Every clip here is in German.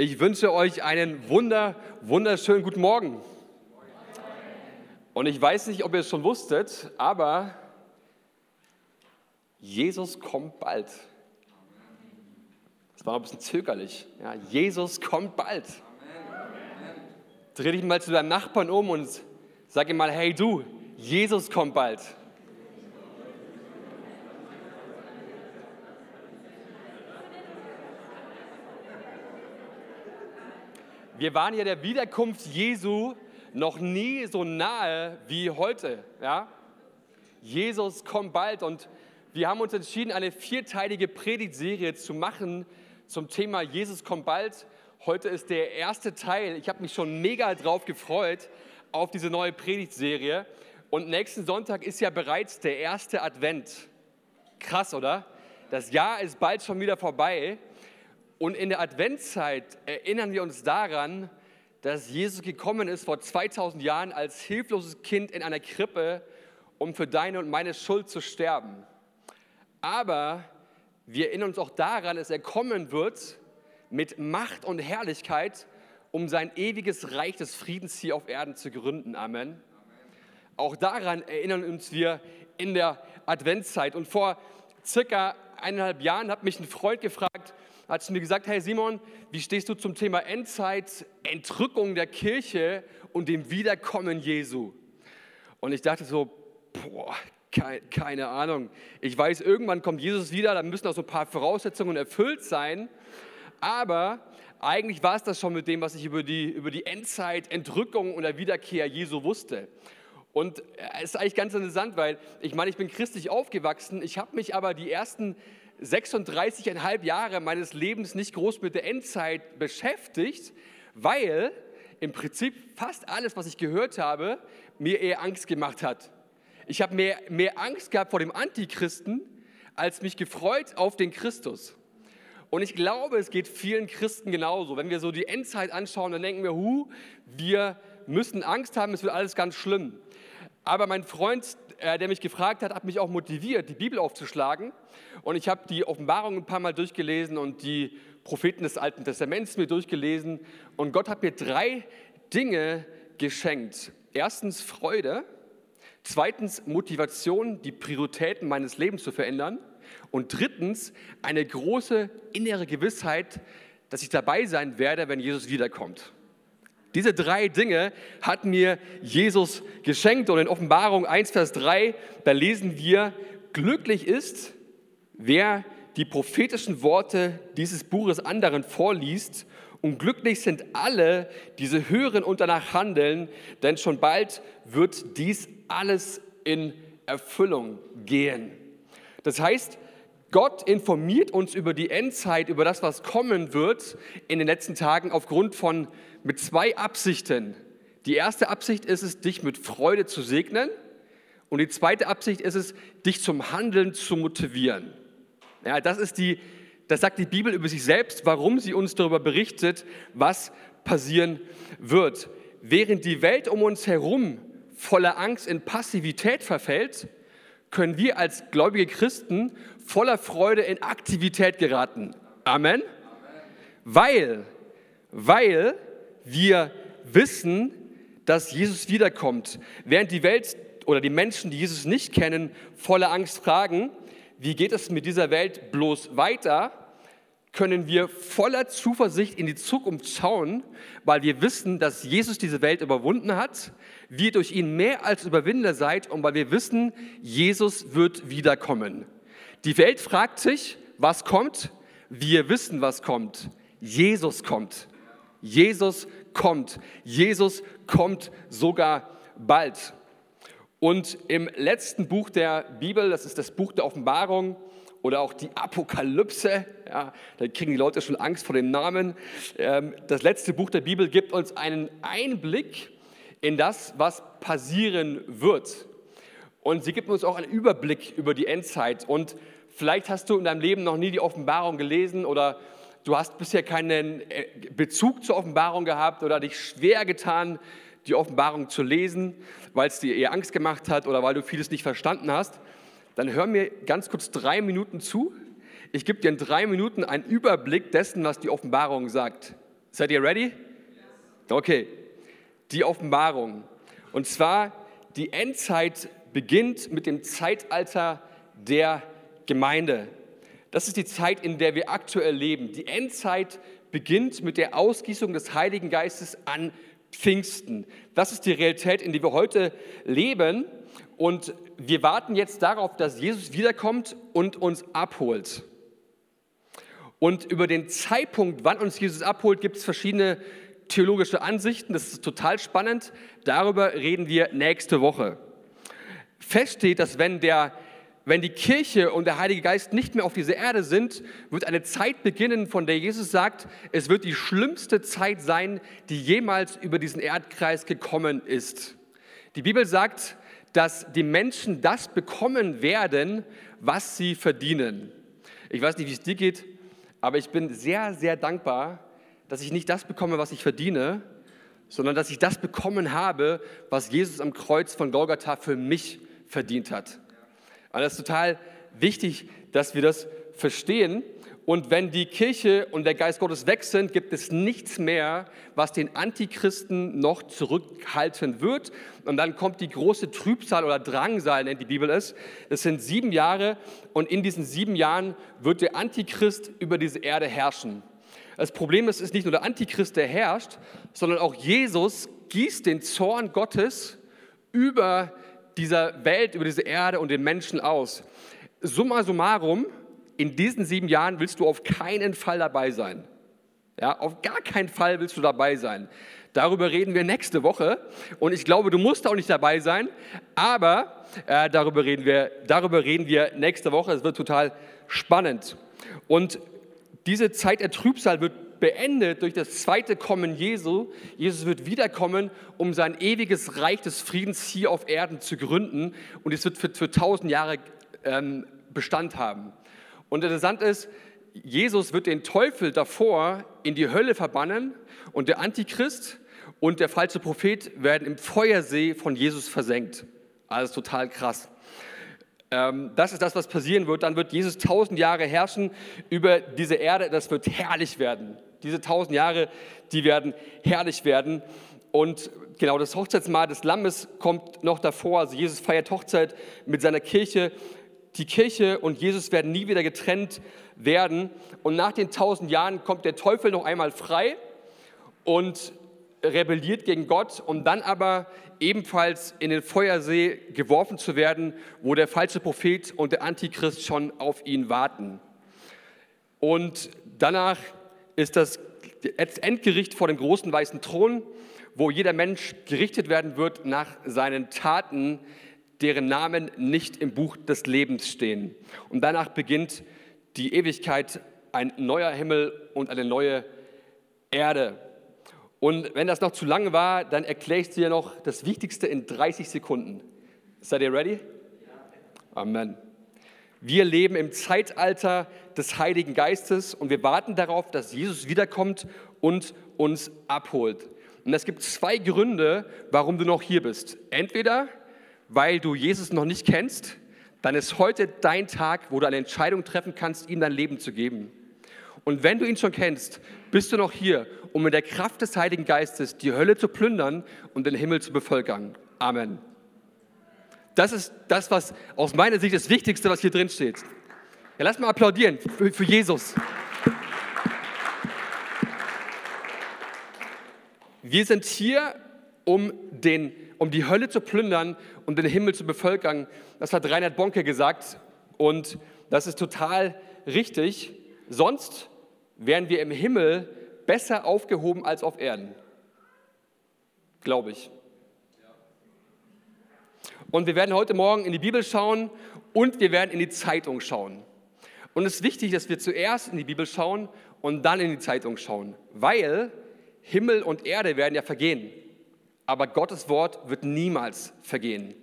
Ich wünsche euch einen wunder, wunderschönen guten Morgen. Und ich weiß nicht, ob ihr es schon wusstet, aber Jesus kommt bald. Das war ein bisschen zögerlich. Ja, Jesus kommt bald. Dreh dich mal zu deinem Nachbarn um und sag ihm mal, hey du, Jesus kommt bald. Wir waren ja der Wiederkunft Jesu noch nie so nahe wie heute. Ja? Jesus kommt bald und wir haben uns entschieden, eine vierteilige Predigtserie zu machen zum Thema Jesus kommt bald. Heute ist der erste Teil. Ich habe mich schon mega drauf gefreut auf diese neue Predigtserie. Und nächsten Sonntag ist ja bereits der erste Advent. Krass, oder? Das Jahr ist bald schon wieder vorbei. Und in der Adventszeit erinnern wir uns daran, dass Jesus gekommen ist vor 2000 Jahren als hilfloses Kind in einer Krippe, um für deine und meine Schuld zu sterben. Aber wir erinnern uns auch daran, dass er kommen wird mit Macht und Herrlichkeit, um sein ewiges Reich des Friedens hier auf Erden zu gründen. Amen. Auch daran erinnern uns wir in der Adventszeit. Und vor circa eineinhalb Jahren hat mich ein Freund gefragt, hat zu mir gesagt, hey Simon, wie stehst du zum Thema Endzeit, Entrückung der Kirche und dem Wiederkommen Jesu? Und ich dachte so, boah, keine, Ahnung. Ich weiß, irgendwann kommt Jesus wieder, da müssen auch so ein paar Voraussetzungen erfüllt sein. Aber eigentlich war es das schon mit dem, was ich über die, über die Endzeit, Entrückung und der Wiederkehr Jesu wusste. Und es ist eigentlich ganz interessant, weil ich meine, ich bin christlich aufgewachsen, ich habe mich aber die ersten 36,5 Jahre meines Lebens nicht groß mit der Endzeit beschäftigt, weil im Prinzip fast alles, was ich gehört habe, mir eher Angst gemacht hat. Ich habe mehr, mehr Angst gehabt vor dem Antichristen, als mich gefreut auf den Christus. Und ich glaube, es geht vielen Christen genauso. Wenn wir so die Endzeit anschauen, dann denken wir, hu, wir müssen Angst haben, es wird alles ganz schlimm. Aber mein Freund, äh, der mich gefragt hat, hat mich auch motiviert, die Bibel aufzuschlagen. Und ich habe die Offenbarung ein paar Mal durchgelesen und die Propheten des Alten Testaments mir durchgelesen. Und Gott hat mir drei Dinge geschenkt. Erstens Freude, zweitens Motivation, die Prioritäten meines Lebens zu verändern. Und drittens eine große innere Gewissheit, dass ich dabei sein werde, wenn Jesus wiederkommt. Diese drei Dinge hat mir Jesus geschenkt und in Offenbarung 1, Vers 3, da lesen wir, glücklich ist, wer die prophetischen Worte dieses Buches anderen vorliest und glücklich sind alle, die sie hören und danach handeln, denn schon bald wird dies alles in Erfüllung gehen. Das heißt, Gott informiert uns über die Endzeit, über das, was kommen wird in den letzten Tagen aufgrund von mit zwei Absichten. Die erste Absicht ist es, dich mit Freude zu segnen. Und die zweite Absicht ist es, dich zum Handeln zu motivieren. Ja, das ist die, das sagt die Bibel über sich selbst, warum sie uns darüber berichtet, was passieren wird. Während die Welt um uns herum voller Angst in Passivität verfällt, können wir als gläubige Christen voller Freude in Aktivität geraten. Amen. Weil, weil wir wissen, dass Jesus wiederkommt. Während die Welt oder die Menschen, die Jesus nicht kennen, voller Angst fragen, wie geht es mit dieser Welt bloß weiter, können wir voller Zuversicht in die Zukunft schauen, weil wir wissen, dass Jesus diese Welt überwunden hat, wir durch ihn mehr als Überwinder seid und weil wir wissen, Jesus wird wiederkommen. Die Welt fragt sich, was kommt? Wir wissen, was kommt. Jesus kommt. Jesus kommt. Jesus kommt sogar bald. Und im letzten Buch der Bibel, das ist das Buch der Offenbarung oder auch die Apokalypse, ja, da kriegen die Leute schon Angst vor dem Namen. Ähm, das letzte Buch der Bibel gibt uns einen Einblick in das, was passieren wird. Und sie gibt uns auch einen Überblick über die Endzeit. Und vielleicht hast du in deinem Leben noch nie die Offenbarung gelesen oder du hast bisher keinen äh, Bezug zur Offenbarung gehabt oder dich schwer getan, die Offenbarung zu lesen, weil es dir eher Angst gemacht hat oder weil du vieles nicht verstanden hast, dann hör mir ganz kurz drei Minuten zu. Ich gebe dir in drei Minuten einen Überblick dessen, was die Offenbarung sagt. Seid ihr ready? Okay. Die Offenbarung. Und zwar, die Endzeit beginnt mit dem Zeitalter der Gemeinde. Das ist die Zeit, in der wir aktuell leben. Die Endzeit beginnt mit der Ausgießung des Heiligen Geistes an Pfingsten. Das ist die Realität, in der wir heute leben. Und wir warten jetzt darauf, dass Jesus wiederkommt und uns abholt. Und über den Zeitpunkt, wann uns Jesus abholt, gibt es verschiedene theologische Ansichten. Das ist total spannend. Darüber reden wir nächste Woche. Fest steht, dass wenn, der, wenn die Kirche und der Heilige Geist nicht mehr auf dieser Erde sind, wird eine Zeit beginnen, von der Jesus sagt, es wird die schlimmste Zeit sein, die jemals über diesen Erdkreis gekommen ist. Die Bibel sagt, dass die Menschen das bekommen werden, was sie verdienen. Ich weiß nicht, wie es dir geht, aber ich bin sehr, sehr dankbar, dass ich nicht das bekomme, was ich verdiene, sondern dass ich das bekommen habe, was Jesus am Kreuz von Golgatha für mich verdient hat. Und das ist total wichtig, dass wir das verstehen. Und wenn die Kirche und der Geist Gottes weg sind, gibt es nichts mehr, was den Antichristen noch zurückhalten wird. Und dann kommt die große Trübsal oder Drangsal, nennt die Bibel es. Das sind sieben Jahre und in diesen sieben Jahren wird der Antichrist über diese Erde herrschen. Das Problem ist, es ist nicht nur der Antichrist, der herrscht, sondern auch Jesus gießt den Zorn Gottes über dieser Welt, über diese Erde und den Menschen aus. Summa summarum, in diesen sieben Jahren willst du auf keinen Fall dabei sein. Ja, auf gar keinen Fall willst du dabei sein. Darüber reden wir nächste Woche und ich glaube, du musst auch nicht dabei sein, aber äh, darüber, reden wir, darüber reden wir nächste Woche. Es wird total spannend. Und diese Zeit der Trübsal wird beendet durch das zweite Kommen Jesu. Jesus wird wiederkommen, um sein ewiges Reich des Friedens hier auf Erden zu gründen und es wird für, für tausend Jahre ähm, Bestand haben. Und interessant ist, Jesus wird den Teufel davor in die Hölle verbannen und der Antichrist und der falsche Prophet werden im Feuersee von Jesus versenkt. Alles total krass. Ähm, das ist das, was passieren wird. Dann wird Jesus tausend Jahre herrschen über diese Erde. Das wird herrlich werden. Diese tausend Jahre, die werden herrlich werden. Und genau das Hochzeitsmahl des Lammes kommt noch davor. Also Jesus feiert Hochzeit mit seiner Kirche die Kirche und Jesus werden nie wieder getrennt werden. Und nach den tausend Jahren kommt der Teufel noch einmal frei und rebelliert gegen Gott, um dann aber ebenfalls in den Feuersee geworfen zu werden, wo der falsche Prophet und der Antichrist schon auf ihn warten. Und danach ist das Endgericht vor dem großen weißen Thron, wo jeder Mensch gerichtet werden wird nach seinen Taten, deren Namen nicht im Buch des Lebens stehen. Und danach beginnt die Ewigkeit, ein neuer Himmel und eine neue Erde. Und wenn das noch zu lang war, dann erkläre ich dir noch das Wichtigste in 30 Sekunden. Seid ihr ready? Amen. Wir leben im Zeitalter des Heiligen Geistes und wir warten darauf, dass Jesus wiederkommt und uns abholt. Und es gibt zwei Gründe, warum du noch hier bist. Entweder weil du Jesus noch nicht kennst, dann ist heute dein Tag, wo du eine Entscheidung treffen kannst, ihm dein Leben zu geben. Und wenn du ihn schon kennst, bist du noch hier, um in der Kraft des Heiligen Geistes die Hölle zu plündern und den Himmel zu bevölkern. Amen. Das ist das, was aus meiner Sicht das Wichtigste, was hier drin steht. Ja, lass mal applaudieren für, für Jesus. Wir sind hier, um den um die Hölle zu plündern und den Himmel zu bevölkern. Das hat Reinhard Bonke gesagt und das ist total richtig. Sonst wären wir im Himmel besser aufgehoben als auf Erden. Glaube ich. Und wir werden heute Morgen in die Bibel schauen und wir werden in die Zeitung schauen. Und es ist wichtig, dass wir zuerst in die Bibel schauen und dann in die Zeitung schauen, weil Himmel und Erde werden ja vergehen aber Gottes Wort wird niemals vergehen.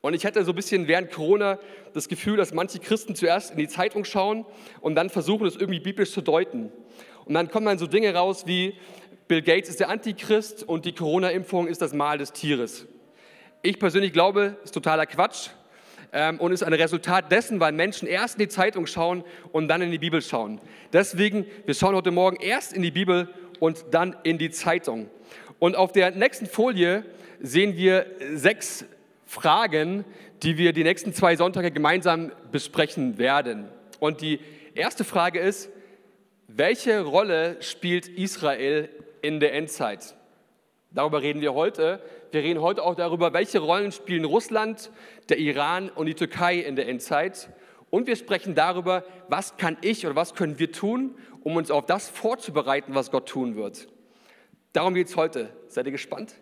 Und ich hatte so ein bisschen während Corona das Gefühl, dass manche Christen zuerst in die Zeitung schauen und dann versuchen, es irgendwie biblisch zu deuten. Und dann kommen dann so Dinge raus wie, Bill Gates ist der Antichrist und die Corona-Impfung ist das Mal des Tieres. Ich persönlich glaube, es ist totaler Quatsch und ist ein Resultat dessen, weil Menschen erst in die Zeitung schauen und dann in die Bibel schauen. Deswegen, wir schauen heute Morgen erst in die Bibel und dann in die Zeitung. Und auf der nächsten Folie sehen wir sechs Fragen, die wir die nächsten zwei Sonntage gemeinsam besprechen werden. Und die erste Frage ist, welche Rolle spielt Israel in der Endzeit? Darüber reden wir heute. Wir reden heute auch darüber, welche Rollen spielen Russland, der Iran und die Türkei in der Endzeit. Und wir sprechen darüber, was kann ich oder was können wir tun, um uns auf das vorzubereiten, was Gott tun wird. Darum geht es heute. Seid ihr gespannt?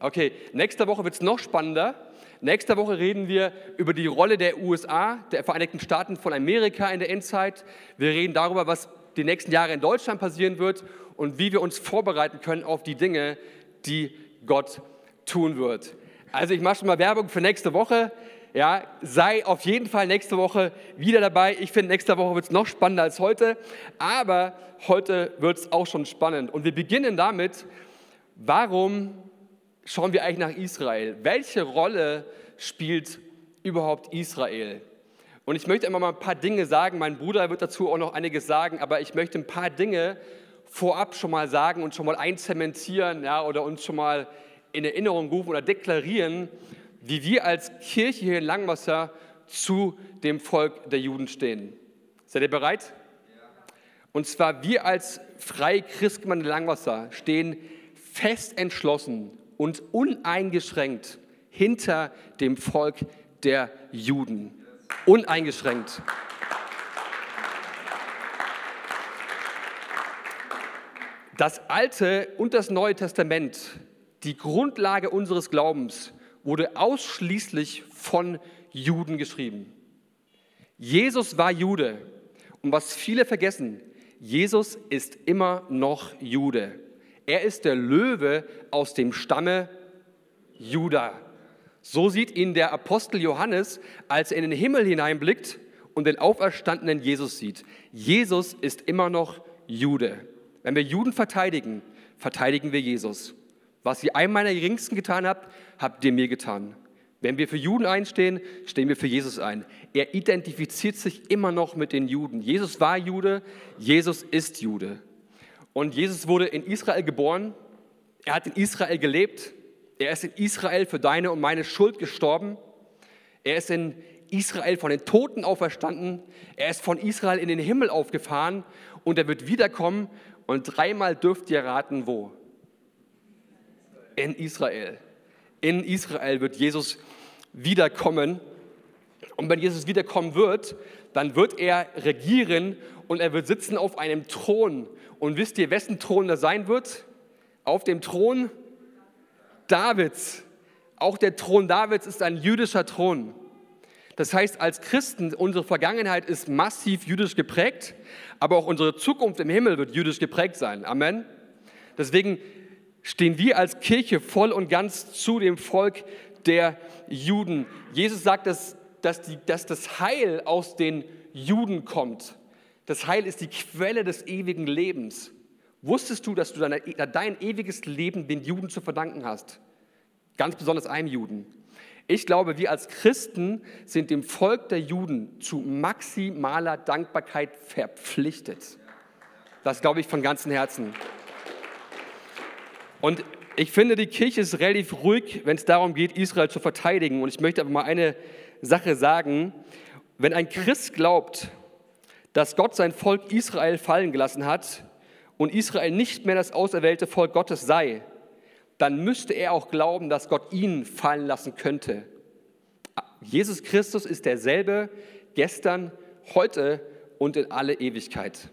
Okay, nächste Woche wird es noch spannender. Nächste Woche reden wir über die Rolle der USA, der Vereinigten Staaten von Amerika in der Endzeit. Wir reden darüber, was die nächsten Jahre in Deutschland passieren wird und wie wir uns vorbereiten können auf die Dinge, die Gott tun wird. Also ich mache schon mal Werbung für nächste Woche. Ja, sei auf jeden Fall nächste Woche wieder dabei. Ich finde, nächste Woche wird es noch spannender als heute, aber heute wird es auch schon spannend. Und wir beginnen damit, warum schauen wir eigentlich nach Israel? Welche Rolle spielt überhaupt Israel? Und ich möchte immer mal ein paar Dinge sagen. Mein Bruder wird dazu auch noch einiges sagen, aber ich möchte ein paar Dinge vorab schon mal sagen und schon mal einzementieren ja, oder uns schon mal in Erinnerung rufen oder deklarieren, wie wir als Kirche hier in Langwasser zu dem Volk der Juden stehen. Seid ihr bereit? Und zwar wir als Freie Christgemeinde Langwasser stehen fest entschlossen und uneingeschränkt hinter dem Volk der Juden uneingeschränkt. Das Alte und das Neue Testament, die Grundlage unseres Glaubens, wurde ausschließlich von Juden geschrieben. Jesus war Jude. Und was viele vergessen, Jesus ist immer noch Jude. Er ist der Löwe aus dem Stamme Juda. So sieht ihn der Apostel Johannes, als er in den Himmel hineinblickt und den auferstandenen Jesus sieht. Jesus ist immer noch Jude. Wenn wir Juden verteidigen, verteidigen wir Jesus. Was ihr einem meiner Geringsten getan habt, habt ihr mir getan. Wenn wir für Juden einstehen, stehen wir für Jesus ein. Er identifiziert sich immer noch mit den Juden. Jesus war Jude, Jesus ist Jude. Und Jesus wurde in Israel geboren, er hat in Israel gelebt, er ist in Israel für deine und meine Schuld gestorben. Er ist in Israel von den Toten auferstanden. Er ist von Israel in den Himmel aufgefahren und er wird wiederkommen. Und dreimal dürft ihr raten, wo? In Israel. In Israel wird Jesus wiederkommen. Und wenn Jesus wiederkommen wird, dann wird er regieren und er wird sitzen auf einem Thron. Und wisst ihr, wessen Thron das sein wird? Auf dem Thron Davids. Auch der Thron Davids ist ein jüdischer Thron. Das heißt, als Christen, unsere Vergangenheit ist massiv jüdisch geprägt, aber auch unsere Zukunft im Himmel wird jüdisch geprägt sein. Amen. Deswegen stehen wir als Kirche voll und ganz zu dem Volk der Juden. Jesus sagt, dass, dass, die, dass das Heil aus den Juden kommt. Das Heil ist die Quelle des ewigen Lebens. Wusstest du, dass du deine, dein ewiges Leben den Juden zu verdanken hast? Ganz besonders einem Juden. Ich glaube, wir als Christen sind dem Volk der Juden zu maximaler Dankbarkeit verpflichtet. Das glaube ich von ganzem Herzen. Und ich finde, die Kirche ist relativ ruhig, wenn es darum geht, Israel zu verteidigen. Und ich möchte aber mal eine Sache sagen. Wenn ein Christ glaubt, dass Gott sein Volk Israel fallen gelassen hat, und Israel nicht mehr das auserwählte Volk Gottes sei, dann müsste er auch glauben, dass Gott ihn fallen lassen könnte. Jesus Christus ist derselbe gestern, heute und in alle Ewigkeit.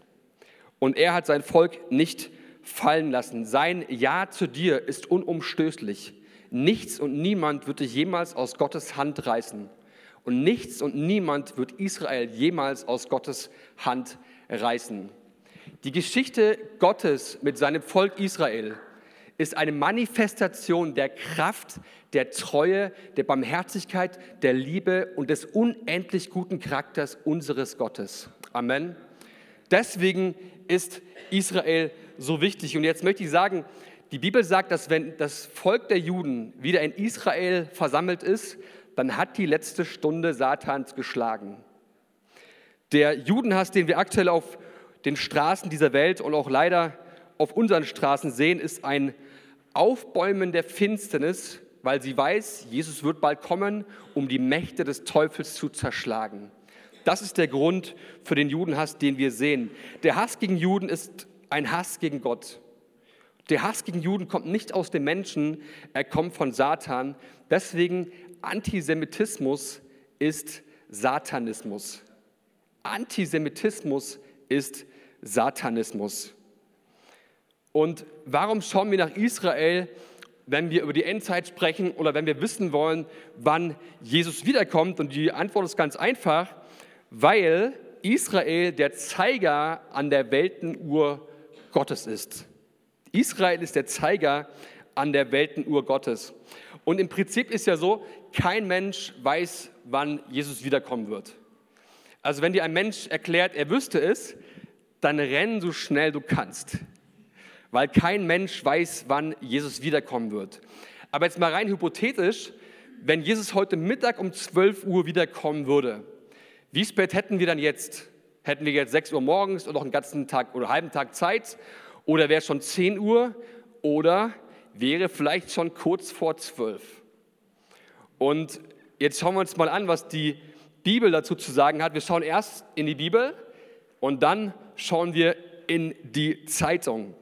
Und er hat sein Volk nicht fallen lassen. Sein Ja zu dir ist unumstößlich. Nichts und niemand wird dich jemals aus Gottes Hand reißen. Und nichts und niemand wird Israel jemals aus Gottes Hand reißen. Die Geschichte Gottes mit seinem Volk Israel ist eine Manifestation der Kraft, der Treue, der Barmherzigkeit, der Liebe und des unendlich guten Charakters unseres Gottes. Amen. Deswegen ist Israel so wichtig. Und jetzt möchte ich sagen, die Bibel sagt, dass wenn das Volk der Juden wieder in Israel versammelt ist, dann hat die letzte Stunde Satans geschlagen. Der Judenhass, den wir aktuell auf den Straßen dieser Welt und auch leider auf unseren Straßen sehen, ist ein Aufbäumen der Finsternis, weil sie weiß, Jesus wird bald kommen, um die Mächte des Teufels zu zerschlagen. Das ist der Grund für den Judenhass, den wir sehen. Der Hass gegen Juden ist ein Hass gegen Gott. Der Hass gegen Juden kommt nicht aus den Menschen, er kommt von Satan. Deswegen Antisemitismus ist Satanismus. Antisemitismus ist Satanismus. Und warum schauen wir nach Israel, wenn wir über die Endzeit sprechen oder wenn wir wissen wollen, wann Jesus wiederkommt? Und die Antwort ist ganz einfach, weil Israel der Zeiger an der Weltenuhr Gottes ist. Israel ist der Zeiger an der Weltenuhr Gottes. Und im Prinzip ist ja so, kein Mensch weiß, wann Jesus wiederkommen wird. Also wenn dir ein Mensch erklärt, er wüsste es, dann renn so schnell du kannst. Weil kein Mensch weiß, wann Jesus wiederkommen wird. Aber jetzt mal rein hypothetisch, wenn Jesus heute Mittag um 12 Uhr wiederkommen würde, wie spät hätten wir dann jetzt? Hätten wir jetzt 6 Uhr morgens oder noch einen ganzen Tag oder einen halben Tag Zeit? Oder wäre es schon 10 Uhr? Oder wäre vielleicht schon kurz vor 12? Und jetzt schauen wir uns mal an, was die Bibel dazu zu sagen hat. Wir schauen erst in die Bibel und dann schauen wir in die Zeitung.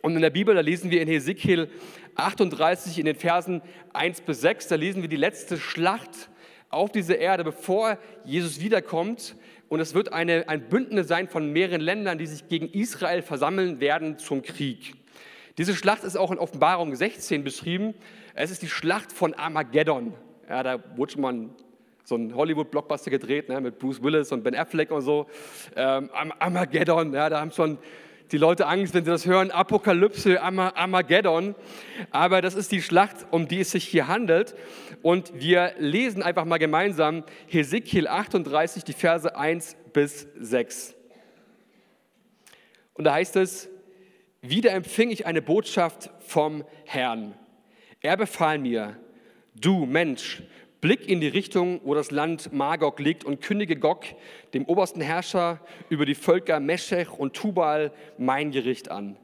Und in der Bibel, da lesen wir in Hesekiel 38 in den Versen 1 bis 6, da lesen wir die letzte Schlacht auf dieser Erde, bevor Jesus wiederkommt. Und es wird eine, ein Bündnis sein von mehreren Ländern, die sich gegen Israel versammeln werden zum Krieg. Diese Schlacht ist auch in Offenbarung 16 beschrieben. Es ist die Schlacht von Armageddon. Ja, da wurde schon mal so ein Hollywood-Blockbuster gedreht ne, mit Bruce Willis und Ben Affleck und so. Ähm, Armageddon, ja, da haben schon die Leute Angst, wenn sie das hören. Apokalypse, Armageddon. Aber das ist die Schlacht, um die es sich hier handelt. Und wir lesen einfach mal gemeinsam Hesekiel 38, die Verse 1 bis 6. Und da heißt es, wieder empfing ich eine Botschaft vom Herrn. Er befahl mir, du Mensch, blick in die Richtung, wo das Land Magog liegt und kündige Gog, dem obersten Herrscher über die Völker Meschech und Tubal, mein Gericht an.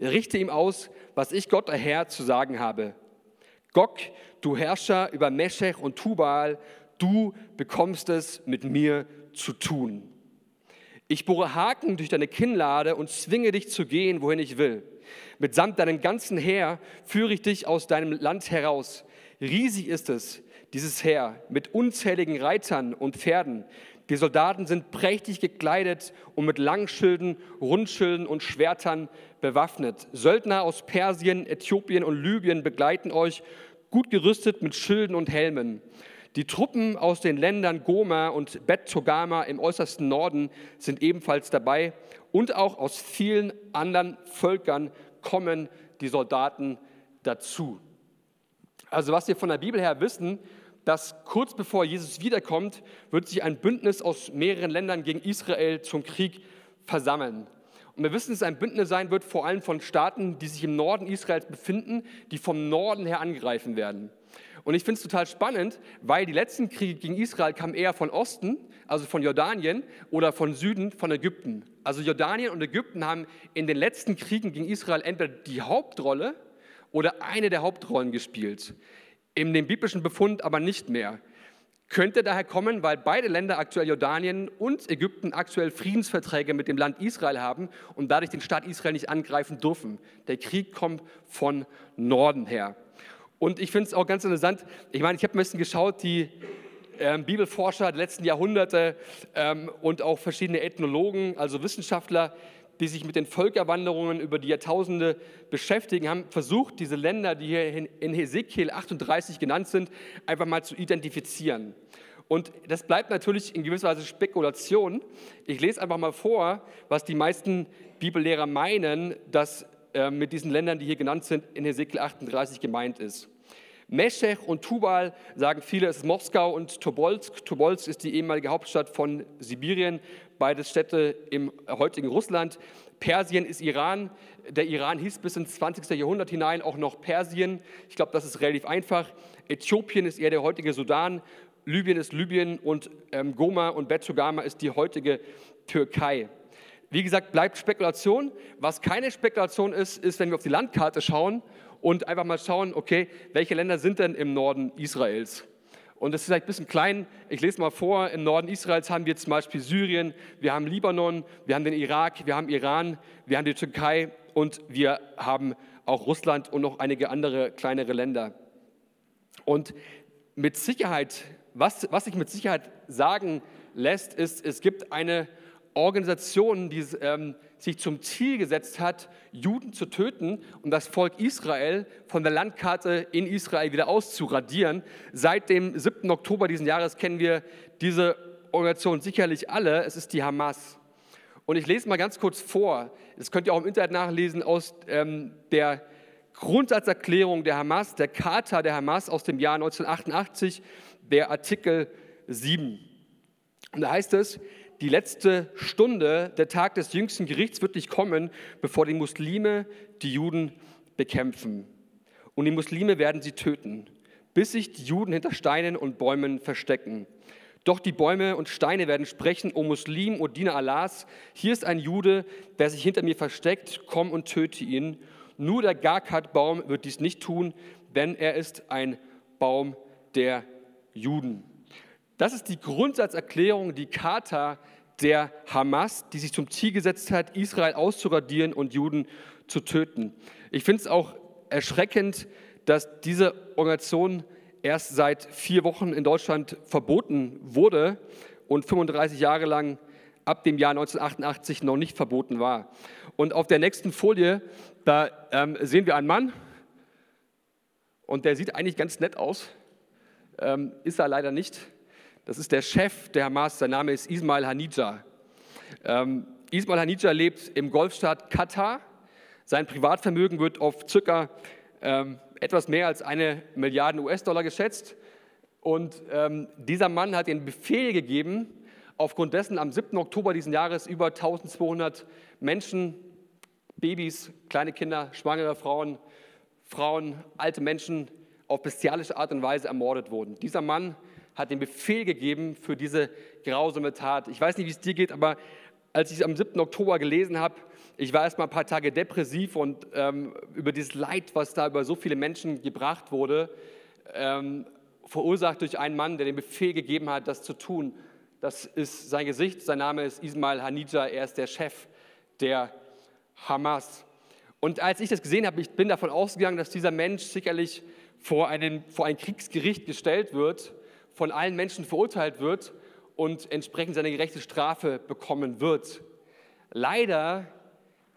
Richte ihm aus, was ich Gott der Herr zu sagen habe. Gog, du Herrscher über Meschech und Tubal, du bekommst es mit mir zu tun. Ich bohre Haken durch deine Kinnlade und zwinge dich zu gehen, wohin ich will. Mitsamt deinem ganzen Heer führe ich dich aus deinem Land heraus. Riesig ist es, dieses Heer, mit unzähligen Reitern und Pferden. Die Soldaten sind prächtig gekleidet und mit Langschilden, Rundschilden und Schwertern bewaffnet. Söldner aus Persien, Äthiopien und Libyen begleiten euch, gut gerüstet mit Schilden und Helmen. Die Truppen aus den Ländern Goma und Bet Togama im äußersten Norden sind ebenfalls dabei und auch aus vielen anderen Völkern kommen die Soldaten dazu. Also was wir von der Bibel her wissen, dass kurz bevor Jesus wiederkommt, wird sich ein Bündnis aus mehreren Ländern gegen Israel zum Krieg versammeln. Und wir wissen, dass es ein Bündnis sein wird, vor allem von Staaten, die sich im Norden Israels befinden, die vom Norden her angreifen werden. Und ich finde es total spannend, weil die letzten Kriege gegen Israel kamen eher von Osten, also von Jordanien, oder von Süden, von Ägypten. Also Jordanien und Ägypten haben in den letzten Kriegen gegen Israel entweder die Hauptrolle oder eine der Hauptrollen gespielt. In dem biblischen Befund aber nicht mehr. Könnte daher kommen, weil beide Länder aktuell Jordanien und Ägypten aktuell Friedensverträge mit dem Land Israel haben und dadurch den Staat Israel nicht angreifen dürfen. Der Krieg kommt von Norden her. Und ich finde es auch ganz interessant, ich meine, ich habe ein bisschen geschaut, die ähm, Bibelforscher der letzten Jahrhunderte ähm, und auch verschiedene Ethnologen, also Wissenschaftler, die sich mit den Völkerwanderungen über die Jahrtausende beschäftigen, haben versucht, diese Länder, die hier in Hesekiel 38 genannt sind, einfach mal zu identifizieren. Und das bleibt natürlich in gewisser Weise Spekulation. Ich lese einfach mal vor, was die meisten Bibellehrer meinen, dass äh, mit diesen Ländern, die hier genannt sind, in Hesekiel 38 gemeint ist. Meschech und Tubal sagen viele, es ist Moskau und Tobolsk. Tobolsk ist die ehemalige Hauptstadt von Sibirien, beides Städte im heutigen Russland. Persien ist Iran. Der Iran hieß bis ins 20. Jahrhundert hinein auch noch Persien. Ich glaube, das ist relativ einfach. Äthiopien ist eher der heutige Sudan. Libyen ist Libyen und ähm, Goma und Betsugama ist die heutige Türkei. wie gesagt, bleibt Spekulation. Was keine Spekulation ist, ist, wenn wir auf die Landkarte schauen und einfach mal schauen, okay, welche Länder sind denn im Norden Israels? Und das ist vielleicht ein bisschen klein. Ich lese mal vor. Im Norden Israels haben wir zum Beispiel Syrien, wir haben Libanon, wir haben den Irak, wir haben Iran, wir haben die Türkei und wir haben auch Russland und noch einige andere kleinere Länder. Und mit Sicherheit, was, was sich mit Sicherheit sagen lässt, ist, es gibt eine Organisation, die ähm, sich zum Ziel gesetzt hat, Juden zu töten und das Volk Israel von der Landkarte in Israel wieder auszuradieren. Seit dem 7. Oktober diesen Jahres kennen wir diese Organisation sicherlich alle. Es ist die Hamas. Und ich lese mal ganz kurz vor, das könnt ihr auch im Internet nachlesen, aus ähm, der Grundsatzerklärung der Hamas, der Charta der Hamas aus dem Jahr 1988, der Artikel 7. Und da heißt es, die letzte Stunde, der Tag des jüngsten Gerichts wird nicht kommen, bevor die Muslime die Juden bekämpfen. Und die Muslime werden sie töten, bis sich die Juden hinter Steinen und Bäumen verstecken. Doch die Bäume und Steine werden sprechen, O Muslim, O Diener Allahs, hier ist ein Jude, der sich hinter mir versteckt, komm und töte ihn. Nur der Garkat-Baum wird dies nicht tun, denn er ist ein Baum der Juden. Das ist die Grundsatzerklärung, die Charta der Hamas, die sich zum Ziel gesetzt hat, Israel auszuradieren und Juden zu töten. Ich finde es auch erschreckend, dass diese Organisation erst seit vier Wochen in Deutschland verboten wurde und 35 Jahre lang ab dem Jahr 1988 noch nicht verboten war. Und auf der nächsten Folie, da ähm, sehen wir einen Mann und der sieht eigentlich ganz nett aus, ähm, ist er leider nicht. Das ist der Chef der Hamas, sein Name ist Ismail Hanija. Ähm, Ismail Hanija lebt im Golfstaat Katar. Sein Privatvermögen wird auf circa ähm, etwas mehr als eine Milliarde US-Dollar geschätzt. Und ähm, dieser Mann hat den Befehl gegeben, aufgrund dessen am 7. Oktober diesen Jahres über 1200 Menschen, Babys, kleine Kinder, schwangere Frauen, Frauen, alte Menschen auf bestialische Art und Weise ermordet wurden. Dieser Mann hat den Befehl gegeben für diese grausame Tat. Ich weiß nicht, wie es dir geht, aber als ich es am 7. Oktober gelesen habe, ich war erst mal ein paar Tage depressiv und ähm, über dieses Leid, was da über so viele Menschen gebracht wurde, ähm, verursacht durch einen Mann, der den Befehl gegeben hat, das zu tun. Das ist sein Gesicht, sein Name ist Ismail Hanija, er ist der Chef der Hamas. Und als ich das gesehen habe, ich bin davon ausgegangen, dass dieser Mensch sicherlich vor, einen, vor ein Kriegsgericht gestellt wird von allen Menschen verurteilt wird und entsprechend seine gerechte Strafe bekommen wird. Leider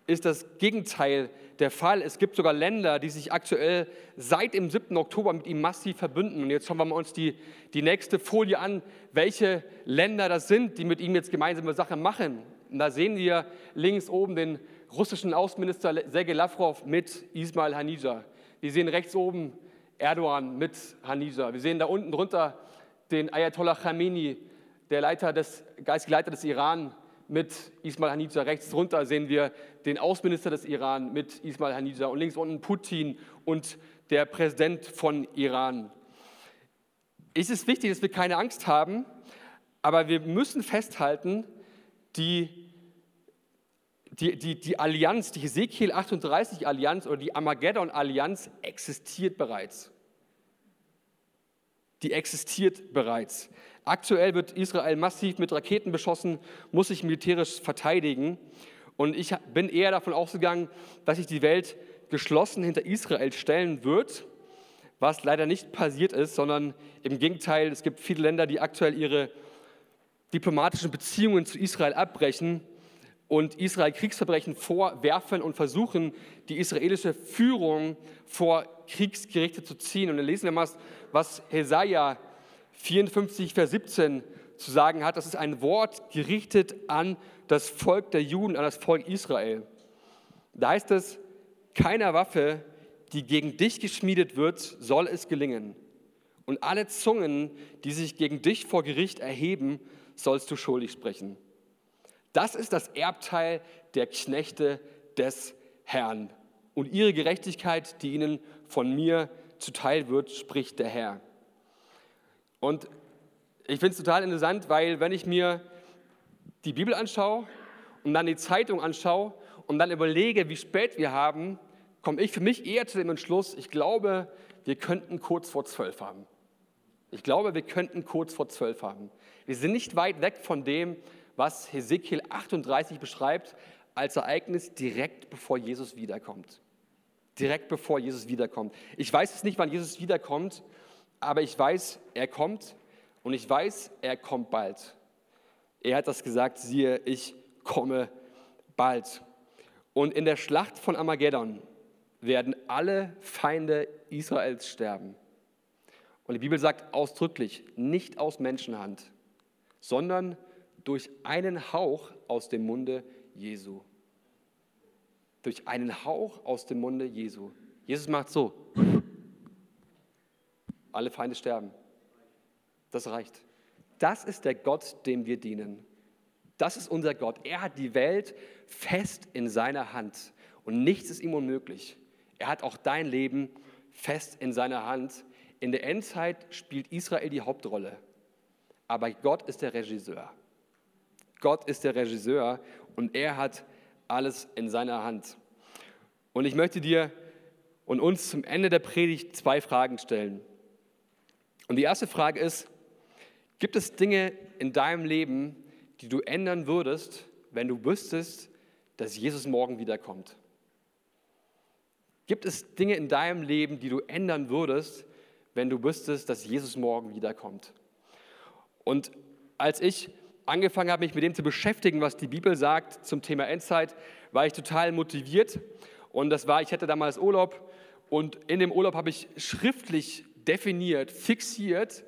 ist das Gegenteil der Fall. Es gibt sogar Länder, die sich aktuell seit dem 7. Oktober mit ihm massiv verbünden. Und jetzt schauen wir uns die, die nächste Folie an, welche Länder das sind, die mit ihm jetzt gemeinsame Sachen machen. Und da sehen wir links oben den russischen Außenminister Sergei Lavrov mit Ismail Hanija. Wir sehen rechts oben Erdogan mit Hanija. Wir sehen da unten drunter den Ayatollah Khamenei, der Leiter des, geistige Leiter des Iran, mit Ismail Hanija. Rechts drunter sehen wir den Außenminister des Iran mit Ismail Hanija und links unten Putin und der Präsident von Iran. Es ist wichtig, dass wir keine Angst haben, aber wir müssen festhalten, die, die, die, die Allianz, die Ezekiel 38 Allianz oder die Armageddon Allianz existiert bereits die existiert bereits. Aktuell wird Israel massiv mit Raketen beschossen, muss sich militärisch verteidigen. Und ich bin eher davon ausgegangen, dass sich die Welt geschlossen hinter Israel stellen wird, was leider nicht passiert ist, sondern im Gegenteil, es gibt viele Länder, die aktuell ihre diplomatischen Beziehungen zu Israel abbrechen und Israel Kriegsverbrechen vorwerfen und versuchen, die israelische Führung vor Kriegsgerichte zu ziehen. Und dann lesen wir mal, was Jesaja 54, Vers 17 zu sagen hat. Das ist ein Wort gerichtet an das Volk der Juden, an das Volk Israel. Da heißt es, keiner Waffe, die gegen dich geschmiedet wird, soll es gelingen. Und alle Zungen, die sich gegen dich vor Gericht erheben, sollst du schuldig sprechen. Das ist das Erbteil der Knechte des Herrn und ihre Gerechtigkeit, die ihnen von mir zuteil wird, spricht der Herr. Und ich finde es total interessant, weil wenn ich mir die Bibel anschaue und dann die Zeitung anschaue und dann überlege, wie spät wir haben, komme ich für mich eher zu dem Entschluss, ich glaube, wir könnten kurz vor zwölf haben. Ich glaube, wir könnten kurz vor zwölf haben. Wir sind nicht weit weg von dem, was Hesekiel 38 beschreibt als Ereignis direkt bevor Jesus wiederkommt. Direkt bevor Jesus wiederkommt. Ich weiß es nicht, wann Jesus wiederkommt, aber ich weiß, er kommt und ich weiß, er kommt bald. Er hat das gesagt, siehe, ich komme bald. Und in der Schlacht von Armageddon werden alle Feinde Israels sterben. Und die Bibel sagt ausdrücklich, nicht aus Menschenhand, sondern durch einen Hauch aus dem Munde Jesu. Durch einen Hauch aus dem Munde Jesu. Jesus macht so. Alle Feinde sterben. Das reicht. Das ist der Gott, dem wir dienen. Das ist unser Gott. Er hat die Welt fest in seiner Hand und nichts ist ihm unmöglich. Er hat auch dein Leben fest in seiner Hand. In der Endzeit spielt Israel die Hauptrolle, aber Gott ist der Regisseur. Gott ist der Regisseur und er hat alles in seiner Hand. Und ich möchte dir und uns zum Ende der Predigt zwei Fragen stellen. Und die erste Frage ist, gibt es Dinge in deinem Leben, die du ändern würdest, wenn du wüsstest, dass Jesus morgen wiederkommt? Gibt es Dinge in deinem Leben, die du ändern würdest, wenn du wüsstest, dass Jesus morgen wiederkommt? Und als ich angefangen habe, mich mit dem zu beschäftigen, was die Bibel sagt zum Thema Endzeit, war ich total motiviert. Und das war, ich hatte damals Urlaub und in dem Urlaub habe ich schriftlich definiert, fixiert,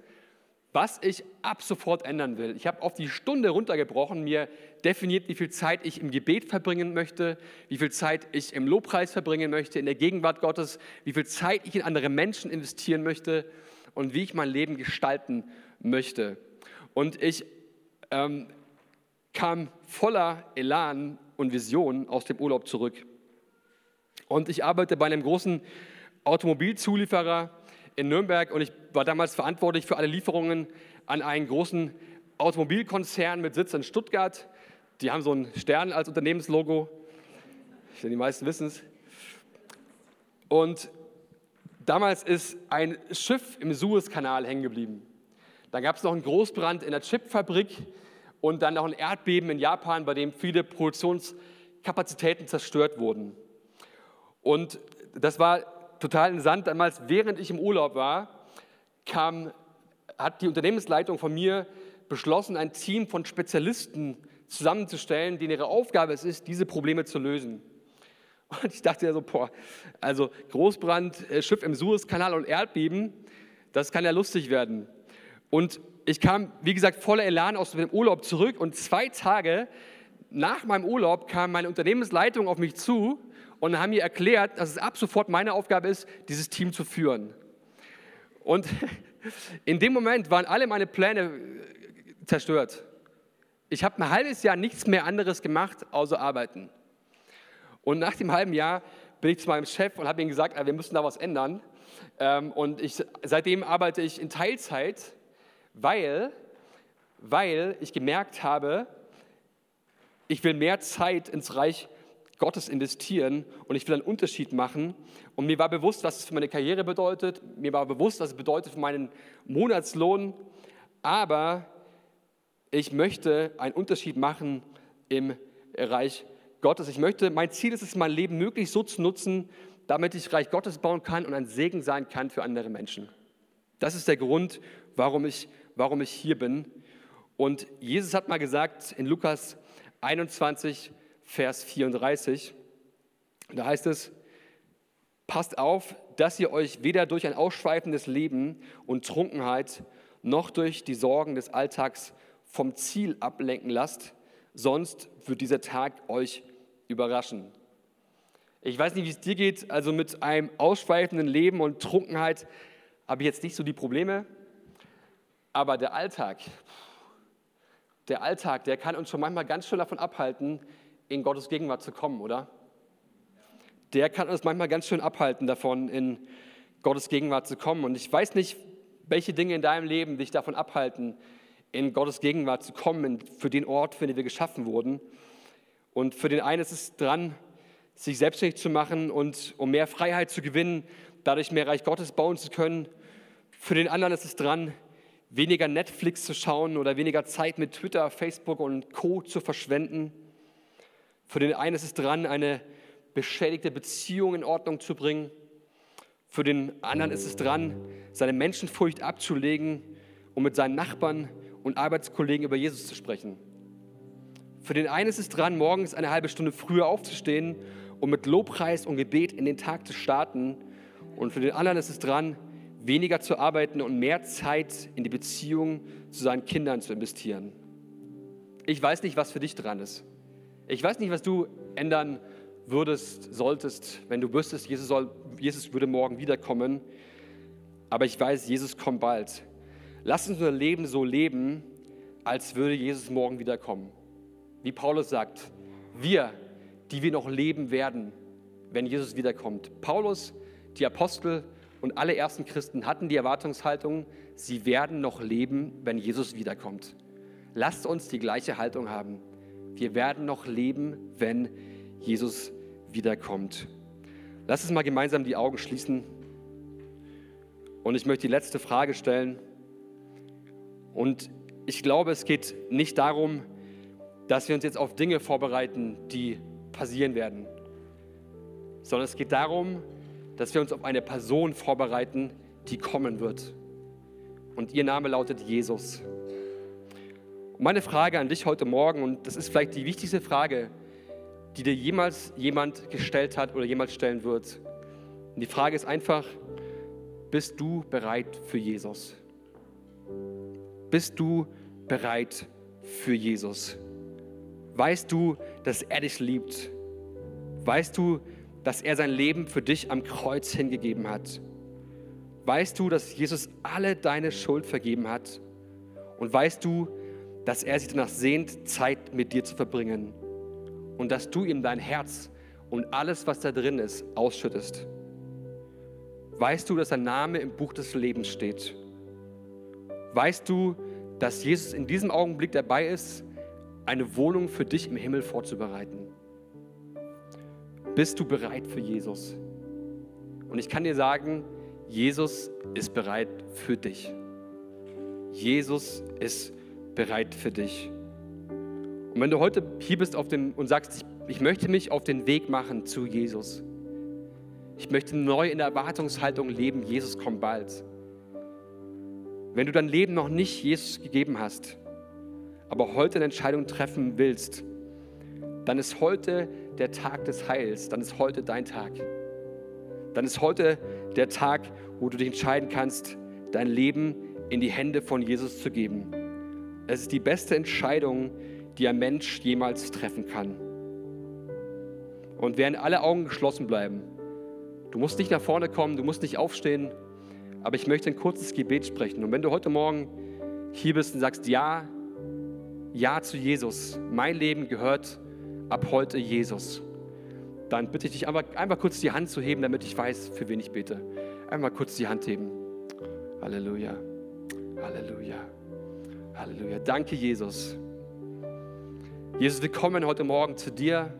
was ich ab sofort ändern will. Ich habe auf die Stunde runtergebrochen, mir definiert, wie viel Zeit ich im Gebet verbringen möchte, wie viel Zeit ich im Lobpreis verbringen möchte, in der Gegenwart Gottes, wie viel Zeit ich in andere Menschen investieren möchte und wie ich mein Leben gestalten möchte. Und ich ähm, kam voller Elan und Vision aus dem Urlaub zurück. Und ich arbeite bei einem großen Automobilzulieferer in Nürnberg und ich war damals verantwortlich für alle Lieferungen an einen großen Automobilkonzern mit Sitz in Stuttgart. Die haben so einen Stern als Unternehmenslogo. Die meisten wissen es. Und damals ist ein Schiff im Suezkanal hängen geblieben. Dann gab es noch einen Großbrand in der Chipfabrik und dann noch ein Erdbeben in Japan, bei dem viele Produktionskapazitäten zerstört wurden. Und das war total interessant. Damals, während ich im Urlaub war, kam, hat die Unternehmensleitung von mir beschlossen, ein Team von Spezialisten zusammenzustellen, denen ihre Aufgabe es ist, diese Probleme zu lösen. Und ich dachte ja so, boah, also Großbrand, äh, Schiff im Suezkanal und Erdbeben, das kann ja lustig werden. Und ich kam, wie gesagt, voller Elan aus dem Urlaub zurück und zwei Tage nach meinem Urlaub kam meine Unternehmensleitung auf mich zu und haben mir erklärt, dass es ab sofort meine Aufgabe ist, dieses Team zu führen. Und in dem Moment waren alle meine Pläne äh, zerstört. Ich habe ein halbes Jahr nichts mehr anderes gemacht, außer arbeiten. Und nach dem halben Jahr bin ich zu meinem Chef und habe ihm gesagt, wir müssen da was ändern. Ähm, und ich, seitdem arbeite ich in Teilzeit, weil, weil ich gemerkt habe, ich will mehr Zeit ins Reich Gottes investieren und ich will einen Unterschied machen. Und mir war bewusst, was es für meine Karriere bedeutet. Mir war bewusst, was es bedeutet für meinen Monatslohn. Aber ich möchte einen Unterschied machen im Reich Gottes. Ich möchte, mein Ziel ist es, mein Leben möglichst so zu nutzen, damit ich Reich Gottes bauen kann und ein Segen sein kann für andere Menschen. Das ist der Grund, warum ich, warum ich hier bin. Und Jesus hat mal gesagt in Lukas 21, Vers 34. Da heißt es, passt auf, dass ihr euch weder durch ein ausschweifendes Leben und Trunkenheit noch durch die Sorgen des Alltags vom Ziel ablenken lasst, sonst wird dieser Tag euch überraschen. Ich weiß nicht, wie es dir geht, also mit einem ausschweifenden Leben und Trunkenheit habe ich jetzt nicht so die Probleme, aber der Alltag, der Alltag, der kann uns schon manchmal ganz schön davon abhalten, in Gottes Gegenwart zu kommen, oder? Der kann uns manchmal ganz schön abhalten davon, in Gottes Gegenwart zu kommen. Und ich weiß nicht, welche Dinge in deinem Leben dich davon abhalten, in Gottes Gegenwart zu kommen, für den Ort, für den wir geschaffen wurden. Und für den einen ist es dran, sich selbstständig zu machen und um mehr Freiheit zu gewinnen, dadurch mehr Reich Gottes bauen zu können. Für den anderen ist es dran, weniger Netflix zu schauen oder weniger Zeit mit Twitter, Facebook und Co zu verschwenden. Für den einen ist es dran, eine beschädigte Beziehung in Ordnung zu bringen. Für den anderen ist es dran, seine Menschenfurcht abzulegen, um mit seinen Nachbarn und Arbeitskollegen über Jesus zu sprechen. Für den einen ist es dran, morgens eine halbe Stunde früher aufzustehen, um mit Lobpreis und Gebet in den Tag zu starten. Und für den anderen ist es dran, weniger zu arbeiten und mehr Zeit in die Beziehung zu seinen Kindern zu investieren. Ich weiß nicht, was für dich dran ist. Ich weiß nicht, was du ändern würdest, solltest, wenn du wüsstest, Jesus, soll, Jesus würde morgen wiederkommen. Aber ich weiß, Jesus kommt bald. Lass uns unser Leben so leben, als würde Jesus morgen wiederkommen. Wie Paulus sagt, wir, die wir noch leben werden, wenn Jesus wiederkommt. Paulus, die Apostel und alle ersten Christen hatten die Erwartungshaltung, sie werden noch leben, wenn Jesus wiederkommt. Lasst uns die gleiche Haltung haben. Wir werden noch leben, wenn Jesus wiederkommt. Lass uns mal gemeinsam die Augen schließen. Und ich möchte die letzte Frage stellen. Und ich glaube, es geht nicht darum, dass wir uns jetzt auf Dinge vorbereiten, die passieren werden, sondern es geht darum, dass wir uns auf eine Person vorbereiten, die kommen wird. Und ihr Name lautet Jesus. Und meine Frage an dich heute Morgen, und das ist vielleicht die wichtigste Frage, die dir jemals jemand gestellt hat oder jemals stellen wird. Und die Frage ist einfach, bist du bereit für Jesus? Bist du bereit für Jesus? Weißt du, dass er dich liebt? Weißt du, dass er sein Leben für dich am Kreuz hingegeben hat? Weißt du, dass Jesus alle deine Schuld vergeben hat? Und weißt du, dass er sich danach sehnt, Zeit mit dir zu verbringen? Und dass du ihm dein Herz und alles, was da drin ist, ausschüttest? Weißt du, dass dein Name im Buch des Lebens steht? Weißt du, dass Jesus in diesem Augenblick dabei ist, eine Wohnung für dich im Himmel vorzubereiten. Bist du bereit für Jesus? Und ich kann dir sagen, Jesus ist bereit für dich. Jesus ist bereit für dich. Und wenn du heute hier bist auf dem, und sagst, ich, ich möchte mich auf den Weg machen zu Jesus, ich möchte neu in der Erwartungshaltung leben, Jesus kommt bald. Wenn du dein Leben noch nicht Jesus gegeben hast, aber heute eine Entscheidung treffen willst, dann ist heute der Tag des Heils, dann ist heute dein Tag. Dann ist heute der Tag, wo du dich entscheiden kannst, dein Leben in die Hände von Jesus zu geben. Es ist die beste Entscheidung, die ein Mensch jemals treffen kann. Und während alle Augen geschlossen bleiben, du musst nicht nach vorne kommen, du musst nicht aufstehen, aber ich möchte ein kurzes Gebet sprechen. Und wenn du heute Morgen hier bist und sagst, ja, ja zu Jesus. Mein Leben gehört ab heute Jesus. Dann bitte ich dich einfach, einfach kurz die Hand zu heben, damit ich weiß, für wen ich bete. Einmal kurz die Hand heben. Halleluja. Halleluja. Halleluja. Danke, Jesus. Jesus, wir kommen heute Morgen zu dir,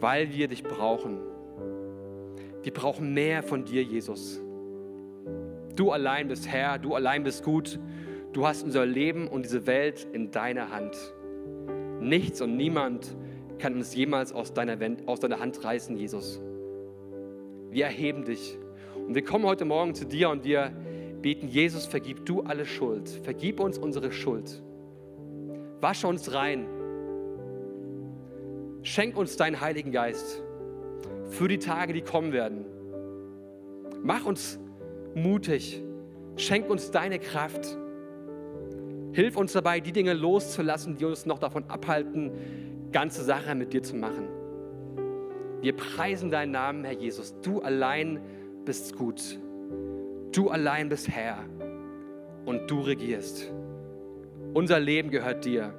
weil wir dich brauchen. Wir brauchen mehr von dir, Jesus. Du allein bist Herr, du allein bist gut. Du hast unser Leben und diese Welt in deiner Hand. Nichts und niemand kann uns jemals aus deiner, aus deiner Hand reißen, Jesus. Wir erheben dich. Und wir kommen heute Morgen zu dir und wir beten, Jesus, vergib du alle Schuld. Vergib uns unsere Schuld. Wasche uns rein. Schenk uns deinen Heiligen Geist für die Tage, die kommen werden. Mach uns mutig. Schenk uns deine Kraft. Hilf uns dabei, die Dinge loszulassen, die uns noch davon abhalten, ganze Sache mit dir zu machen. Wir preisen deinen Namen, Herr Jesus. Du allein bist gut. Du allein bist Herr und du regierst. Unser Leben gehört dir.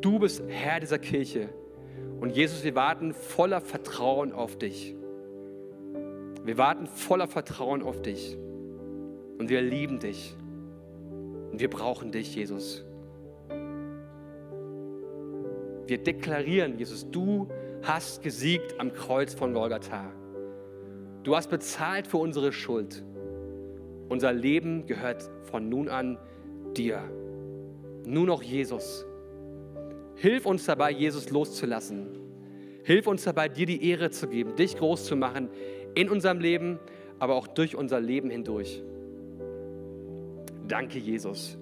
Du bist Herr dieser Kirche. Und Jesus, wir warten voller Vertrauen auf dich. Wir warten voller Vertrauen auf dich. Und wir lieben dich. Und wir brauchen dich, Jesus. Wir deklarieren, Jesus, du hast gesiegt am Kreuz von Golgatha. Du hast bezahlt für unsere Schuld. Unser Leben gehört von nun an dir. Nur noch Jesus. Hilf uns dabei, Jesus loszulassen. Hilf uns dabei, dir die Ehre zu geben, dich groß zu machen in unserem Leben, aber auch durch unser Leben hindurch. Danke, Jesus.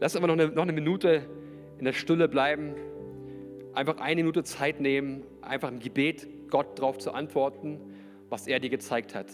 Lass aber noch eine, noch eine Minute in der Stille bleiben. Einfach eine Minute Zeit nehmen, einfach im Gebet Gott darauf zu antworten, was er dir gezeigt hat.